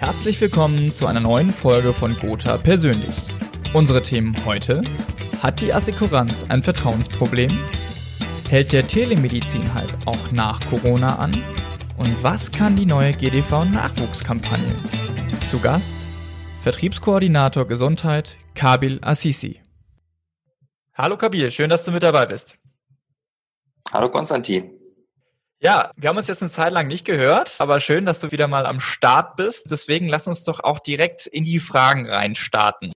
Herzlich willkommen zu einer neuen Folge von Gotha Persönlich. Unsere Themen heute: Hat die Assekuranz ein Vertrauensproblem? Hält der Telemedizin-Hype auch nach Corona an? Und was kann die neue GDV-Nachwuchskampagne? Zu Gast Vertriebskoordinator Gesundheit Kabil Assisi. Hallo Kabil, schön, dass du mit dabei bist. Hallo Konstantin. Ja, wir haben uns jetzt eine Zeit lang nicht gehört, aber schön, dass du wieder mal am Start bist. Deswegen lass uns doch auch direkt in die Fragen reinstarten.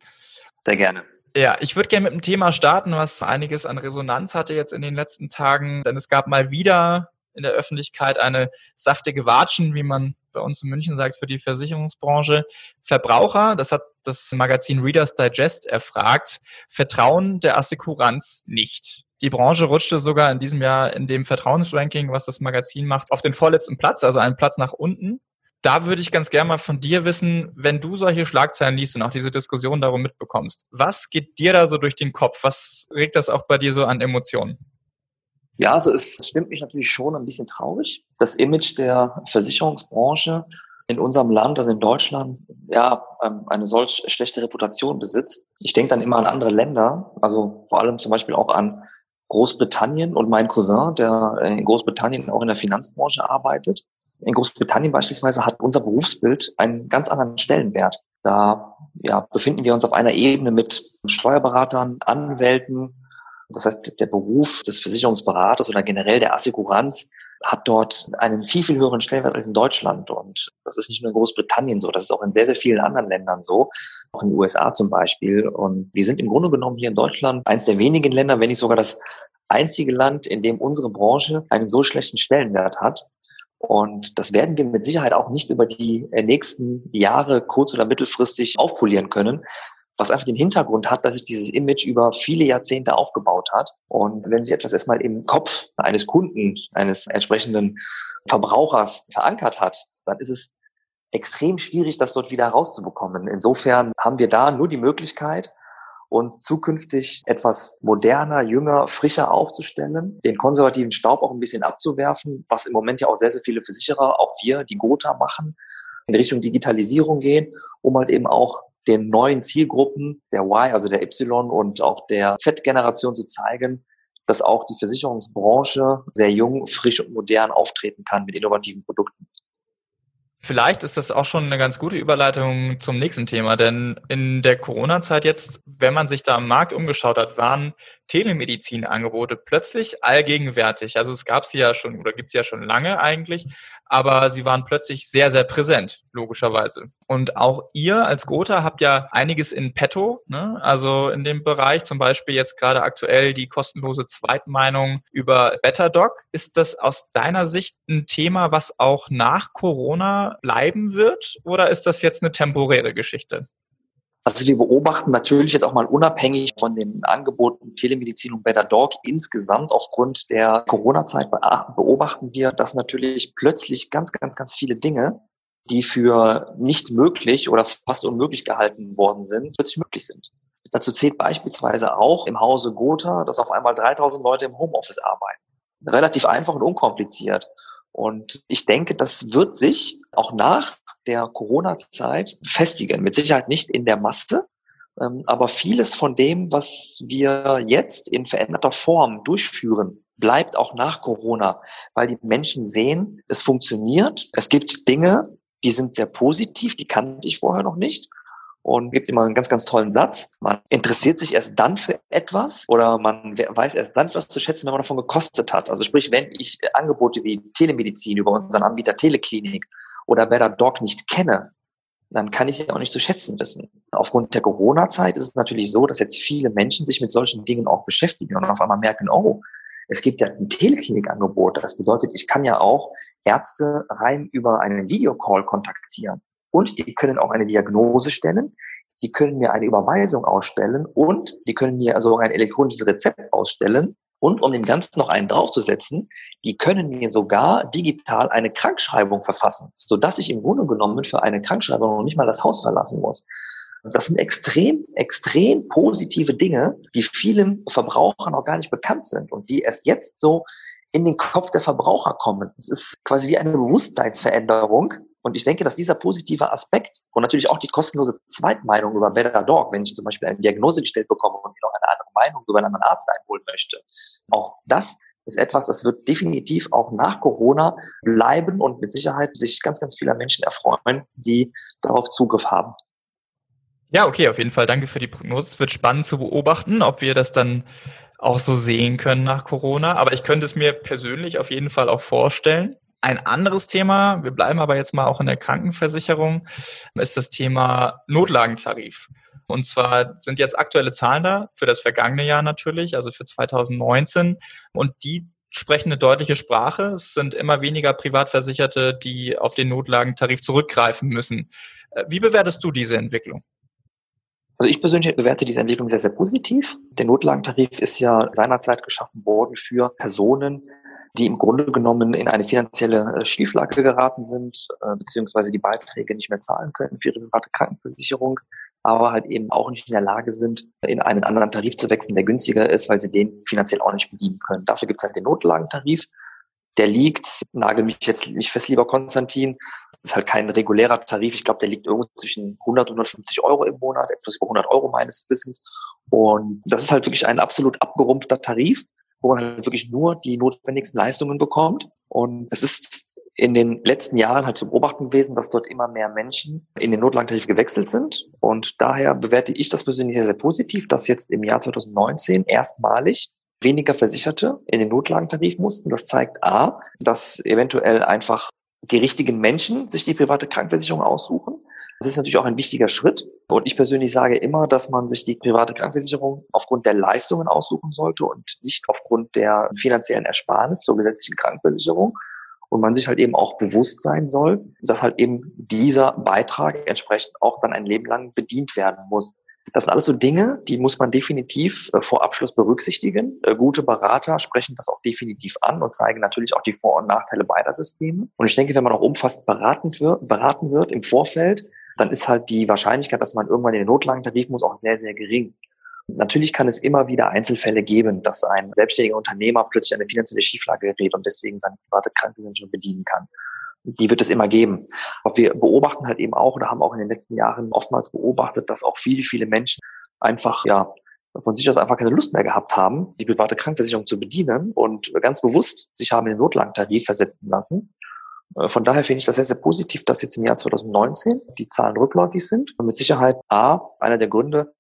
Sehr gerne. Ja, ich würde gerne mit einem Thema starten, was einiges an Resonanz hatte jetzt in den letzten Tagen, denn es gab mal wieder in der Öffentlichkeit eine saftige Watschen, wie man bei uns in München sagt, für die Versicherungsbranche. Verbraucher, das hat das Magazin Reader's Digest erfragt, vertrauen der Assekuranz nicht. Die Branche rutschte sogar in diesem Jahr in dem Vertrauensranking, was das Magazin macht, auf den vorletzten Platz, also einen Platz nach unten. Da würde ich ganz gerne mal von dir wissen, wenn du solche Schlagzeilen liest und auch diese Diskussion darum mitbekommst, was geht dir da so durch den Kopf? Was regt das auch bei dir so an Emotionen? Ja, also es stimmt mich natürlich schon ein bisschen traurig. Das Image der Versicherungsbranche in unserem Land, also in Deutschland, ja, ähm, eine solch schlechte Reputation besitzt. Ich denke dann immer an andere Länder, also vor allem zum Beispiel auch an Großbritannien und mein Cousin, der in Großbritannien auch in der Finanzbranche arbeitet. In Großbritannien beispielsweise hat unser Berufsbild einen ganz anderen Stellenwert. Da ja, befinden wir uns auf einer Ebene mit Steuerberatern, Anwälten. Das heißt, der Beruf des Versicherungsberaters oder generell der Assekuranz hat dort einen viel, viel höheren Stellenwert als in Deutschland. Und das ist nicht nur in Großbritannien so, das ist auch in sehr, sehr vielen anderen Ländern so, auch in den USA zum Beispiel. Und wir sind im Grunde genommen hier in Deutschland eines der wenigen Länder, wenn nicht sogar das einzige Land, in dem unsere Branche einen so schlechten Stellenwert hat. Und das werden wir mit Sicherheit auch nicht über die nächsten Jahre kurz- oder mittelfristig aufpolieren können, was einfach den Hintergrund hat, dass sich dieses Image über viele Jahrzehnte aufgebaut hat. Und wenn sich etwas erstmal im Kopf eines Kunden, eines entsprechenden Verbrauchers verankert hat, dann ist es extrem schwierig, das dort wieder rauszubekommen. Insofern haben wir da nur die Möglichkeit, uns zukünftig etwas moderner, jünger, frischer aufzustellen, den konservativen Staub auch ein bisschen abzuwerfen, was im Moment ja auch sehr, sehr viele Versicherer, auch wir, die Gotha machen, in Richtung Digitalisierung gehen, um halt eben auch den neuen Zielgruppen der Y, also der Y und auch der Z-Generation zu zeigen, dass auch die Versicherungsbranche sehr jung, frisch und modern auftreten kann mit innovativen Produkten. Vielleicht ist das auch schon eine ganz gute Überleitung zum nächsten Thema, denn in der Corona-Zeit jetzt, wenn man sich da am Markt umgeschaut hat, waren Telemedizin-Angebote plötzlich allgegenwärtig. Also es gab sie ja schon oder gibt sie ja schon lange eigentlich, aber sie waren plötzlich sehr, sehr präsent, logischerweise. Und auch ihr als Gotha habt ja einiges in petto, ne? also in dem Bereich, zum Beispiel jetzt gerade aktuell die kostenlose Zweitmeinung über BetterDoc. Ist das aus deiner Sicht ein Thema, was auch nach Corona bleiben wird oder ist das jetzt eine temporäre Geschichte? Also wir beobachten natürlich jetzt auch mal unabhängig von den Angeboten Telemedizin und Better Dog insgesamt aufgrund der Corona-Zeit beobachten wir, dass natürlich plötzlich ganz, ganz, ganz viele Dinge, die für nicht möglich oder fast unmöglich gehalten worden sind, plötzlich möglich sind. Dazu zählt beispielsweise auch im Hause Gotha, dass auf einmal 3000 Leute im Homeoffice arbeiten. Relativ einfach und unkompliziert. Und ich denke, das wird sich auch nach der Corona-Zeit festigen. Mit Sicherheit nicht in der Masse, ähm, aber vieles von dem, was wir jetzt in veränderter Form durchführen, bleibt auch nach Corona, weil die Menschen sehen, es funktioniert. Es gibt Dinge, die sind sehr positiv, die kannte ich vorher noch nicht und gibt immer einen ganz, ganz tollen Satz. Man interessiert sich erst dann für etwas oder man weiß erst dann etwas zu schätzen, wenn man davon gekostet hat. Also sprich, wenn ich Angebote wie Telemedizin über unseren Anbieter Teleklinik oder Better Dog nicht kenne, dann kann ich sie auch nicht zu schätzen wissen. Aufgrund der Corona-Zeit ist es natürlich so, dass jetzt viele Menschen sich mit solchen Dingen auch beschäftigen und auf einmal merken, oh, es gibt ja ein Teleklinikangebot. Das bedeutet, ich kann ja auch Ärzte rein über einen Videocall kontaktieren und die können auch eine Diagnose stellen, die können mir eine Überweisung ausstellen und die können mir also ein elektronisches Rezept ausstellen. Und um dem Ganzen noch einen draufzusetzen, die können mir sogar digital eine Krankschreibung verfassen, sodass ich im Grunde genommen für eine Krankschreibung noch nicht mal das Haus verlassen muss. Das sind extrem, extrem positive Dinge, die vielen Verbrauchern noch gar nicht bekannt sind und die erst jetzt so in den Kopf der Verbraucher kommen. Es ist quasi wie eine Bewusstseinsveränderung, Und ich denke, dass dieser positive Aspekt und natürlich auch die kostenlose Zweitmeinung über Better Dog, wenn ich zum Beispiel eine Diagnose gestellt bekomme und noch eine andere Meinung über einen anderen Arzt einholen möchte, auch das ist etwas, das wird definitiv auch nach Corona bleiben und mit Sicherheit sich ganz, ganz viele Menschen erfreuen, die darauf Zugriff haben. Ja, okay, auf jeden Fall. Danke für die Prognose. Es wird spannend zu beobachten, ob wir das dann auch so sehen können nach Corona. Aber ich könnte es mir persönlich auf jeden Fall auch vorstellen. Ein anderes Thema, wir bleiben aber jetzt mal auch in der Krankenversicherung, ist das Thema Notlagentarif. Und zwar sind jetzt aktuelle Zahlen da für das vergangene Jahr natürlich, also für 2019. Und die sprechen eine deutliche Sprache. Es sind immer weniger Privatversicherte, die auf den Notlagentarif zurückgreifen müssen. Äh, wie bewertest du diese Entwicklung? Also ich persönlich bewerte diese Entwicklung sehr, sehr positiv. Der Notlagentarif ist ja seinerzeit geschaffen worden für Personen, die im Grunde genommen in eine finanzielle äh, Schieflage geraten sind, äh, beziehungsweise die Beiträge nicht mehr zahlen können für ihre private Krankenversicherung aber halt eben auch nicht in der Lage sind, in einen anderen Tarif zu wechseln, der günstiger ist, weil sie den finanziell auch nicht bedienen können. Dafür gibt es halt den Notlagentarif. Der liegt, nagel mich jetzt nicht fest, lieber Konstantin, das ist halt kein regulärer Tarif. Ich glaube, der liegt irgendwo zwischen 100 und 150 Euro im Monat, etwas über 100 Euro meines Wissens. Und das ist halt wirklich ein absolut abgerumpfter Tarif, wo man halt wirklich nur die notwendigsten Leistungen bekommt. Und es ist in den letzten Jahren halt zu beobachten gewesen, dass dort immer mehr Menschen in den Notlagentarif gewechselt sind. Und daher bewerte ich das persönlich sehr, sehr positiv, dass jetzt im Jahr 2019 erstmalig weniger Versicherte in den Notlagentarif mussten. Das zeigt A, dass eventuell einfach die richtigen Menschen sich die private Krankenversicherung aussuchen. Das ist natürlich auch ein wichtiger Schritt. Und ich persönlich sage immer, dass man sich die private Krankenversicherung aufgrund der Leistungen aussuchen sollte und nicht aufgrund der finanziellen Ersparnis zur gesetzlichen Krankenversicherung und man sich halt eben auch bewusst sein soll, dass halt eben dieser Beitrag entsprechend auch dann ein Leben lang bedient werden muss. Das sind alles so Dinge, die muss man definitiv äh, vor Abschluss berücksichtigen. Äh, gute Berater sprechen das auch definitiv an und zeigen natürlich auch die Vor- und Nachteile beider Systeme. Und ich denke, wenn man auch umfassend beraten wird, beraten wird im Vorfeld, dann ist halt die Wahrscheinlichkeit, dass man irgendwann in den Notlagentarif muss, auch sehr, sehr gering. Natürlich kann es immer wieder Einzelfälle geben, dass ein selbstständiger Unternehmer plötzlich eine finanzielle Schieflage gerät und deswegen seine private Krankenversicherung bedienen kann. Die wird es immer geben. Aber wir beobachten halt eben auch oder haben auch in den letzten Jahren oftmals beobachtet, dass auch viele, viele Menschen einfach, ja, von sich aus einfach keine Lust mehr gehabt haben, die private Krankenversicherung zu bedienen und ganz bewusst sich haben in den Notlagentarif versetzen lassen. Äh, von daher finde ich das sehr, sehr positiv, dass jetzt im Jahr 2019 die Zahlen rückläufig sind. Und mit Sicherheit A, einer der Gründe,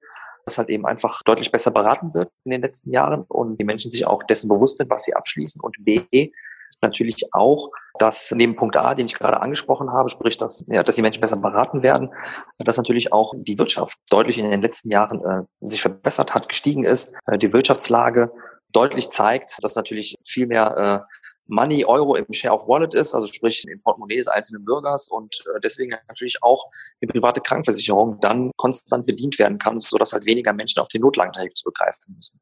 dass halt eben einfach deutlich besser beraten wird in den letzten Jahren und die Menschen sich auch dessen bewusst sind, was sie abschließen und B, natürlich auch, dass neben Punkt A, den ich gerade angesprochen habe, sprich, dass, ja, dass die Menschen besser beraten werden, dass natürlich auch die Wirtschaft deutlich in den letzten Jahren äh, sich verbessert hat, gestiegen ist, äh, die Wirtschaftslage deutlich zeigt, dass natürlich viel mehr äh, Money Euro im Share of Wallet ist, also sprich im Portemonnaie des einzelnen Bürgers und äh, deswegen natürlich auch die private Krankenversicherung dann konstant bedient werden kann, so dass halt weniger Menschen auf den Notlagentarif zurückgreifen müssen.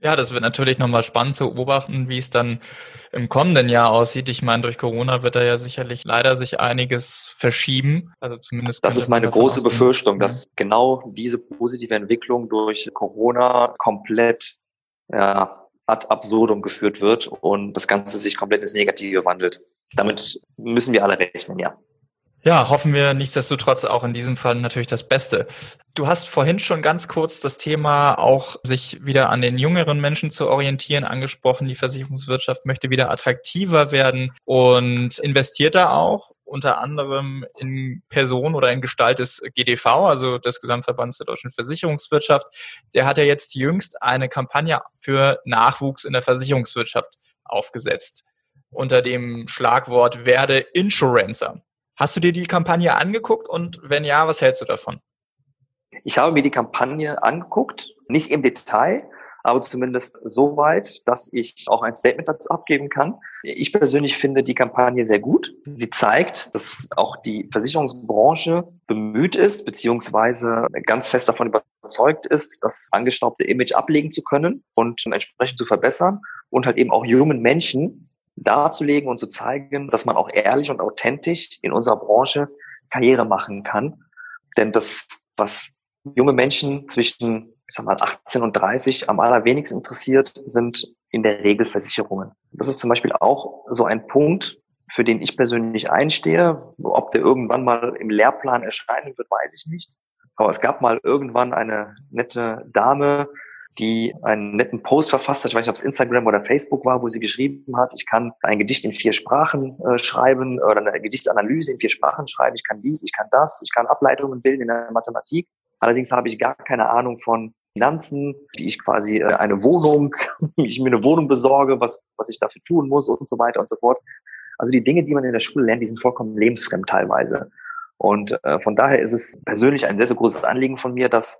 Ja, das wird natürlich nochmal spannend zu beobachten, wie es dann im kommenden Jahr aussieht. Ich meine, durch Corona wird da ja sicherlich leider sich einiges verschieben. Also zumindest. Das ist meine große ausgehen. Befürchtung, dass genau diese positive Entwicklung durch Corona komplett ja, ad absurdum geführt wird und das Ganze sich komplett ins Negative wandelt. Damit müssen wir alle rechnen, ja. Ja, hoffen wir nichtsdestotrotz auch in diesem Fall natürlich das Beste. Du hast vorhin schon ganz kurz das Thema auch sich wieder an den jüngeren Menschen zu orientieren angesprochen. Die Versicherungswirtschaft möchte wieder attraktiver werden und investiert da auch unter anderem in Person oder in Gestalt des GDV, also des Gesamtverbands der deutschen Versicherungswirtschaft. Der hat ja jetzt jüngst eine Kampagne für Nachwuchs in der Versicherungswirtschaft aufgesetzt unter dem Schlagwort werde Insurancer. Hast du dir die Kampagne angeguckt und wenn ja, was hältst du davon? Ich habe mir die Kampagne angeguckt, nicht im Detail, aber zumindest so weit, dass ich auch ein Statement dazu abgeben kann. Ich persönlich finde die Kampagne sehr gut. Sie zeigt, dass auch die Versicherungsbranche bemüht ist, beziehungsweise ganz fest davon überzeugt ist, das angestaubte Image ablegen zu können und entsprechend zu verbessern und halt eben auch jungen Menschen darzulegen und zu zeigen, dass man auch ehrlich und authentisch in unserer Branche Karriere machen kann. Denn das, was junge Menschen zwischen ich sag mal, 18 und 30 am allerwenigsten interessiert, sind in der Regel Versicherungen. Das ist zum Beispiel auch so ein Punkt, für den ich persönlich einstehe. Ob der irgendwann mal im Lehrplan erscheinen wird, weiß ich nicht. Aber es gab mal irgendwann eine nette Dame, die einen netten Post verfasst hat, ich weiß nicht, ob es Instagram oder Facebook war, wo sie geschrieben hat, ich kann ein Gedicht in vier Sprachen äh, schreiben oder eine Gedichtsanalyse in vier Sprachen schreiben, ich kann dies, ich kann das, ich kann Ableitungen bilden in der Mathematik. Allerdings habe ich gar keine Ahnung von Finanzen, wie ich quasi äh, eine Wohnung, wie ich mir eine Wohnung besorge, was, was ich dafür tun muss und so weiter und so fort. Also die Dinge, die man in der Schule lernt, die sind vollkommen lebensfremd teilweise. Und äh, von daher ist es persönlich ein sehr, sehr großes Anliegen von mir, dass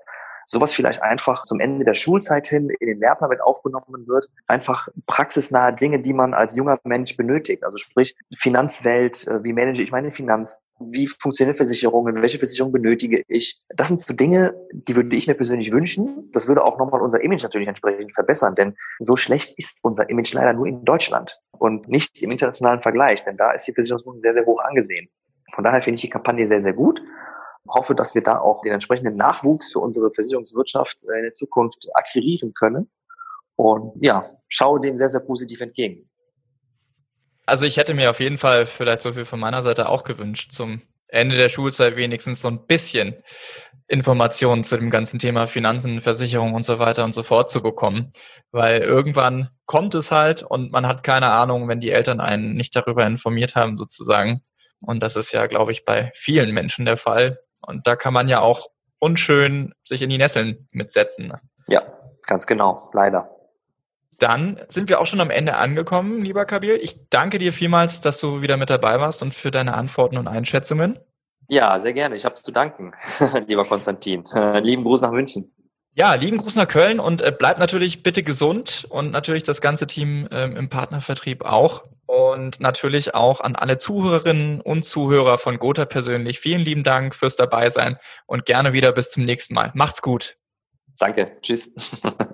sowas vielleicht einfach zum Ende der Schulzeit hin in den Lehrplan mit aufgenommen wird. Einfach praxisnahe Dinge, die man als junger Mensch benötigt. Also sprich Finanzwelt, äh, wie manage ich meine Finanzen, wie funktionieren Versicherungen, welche Versicherung benötige ich. Das sind so Dinge, die würde ich mir persönlich wünschen. Das würde auch nochmal unser Image natürlich entsprechend verbessern, denn so schlecht ist unser Image leider nur in Deutschland und nicht im internationalen Vergleich, denn da ist die Versicherungsbranche sehr, sehr hoch angesehen. Von daher finde ich die Kampagne sehr, sehr gut hoffe, dass wir da auch den entsprechenden Nachwuchs für unsere Versicherungswirtschaft äh, in der Zukunft akquirieren können. Und ja, schaue dem sehr, sehr positiv entgegen. Also ich hätte mir auf jeden Fall vielleicht so viel von meiner Seite auch gewünscht, zum Ende der Schulzeit wenigstens so ein bisschen Informationen zu dem ganzen Thema Finanzen, Versicherung und so weiter und so fort zu bekommen. Weil irgendwann kommt es halt und man hat keine Ahnung, wenn die Eltern einen nicht darüber informiert haben, sozusagen. Und das ist ja, glaube ich, bei vielen Menschen der Fall. Und da kann man ja auch unschön sich in die Nesseln mitsetzen. Ja, ganz genau, leider. Dann sind wir auch schon am Ende angekommen, lieber Kabil. Ich danke dir vielmals, dass du wieder mit dabei warst und für deine Antworten und Einschätzungen. Ja, sehr gerne. Ich habe zu danken, lieber Konstantin. Äh, lieben Gruß nach München. Ja, lieben Gruß nach Köln und äh, bleibt natürlich bitte gesund und natürlich das ganze Team ähm, im Partnervertrieb auch. Und natürlich auch an alle Zuhörerinnen und Zuhörer von Gotha persönlich. Vielen lieben Dank fürs Dabeisein und gerne wieder bis zum nächsten Mal. Macht's gut. Danke. Tschüss.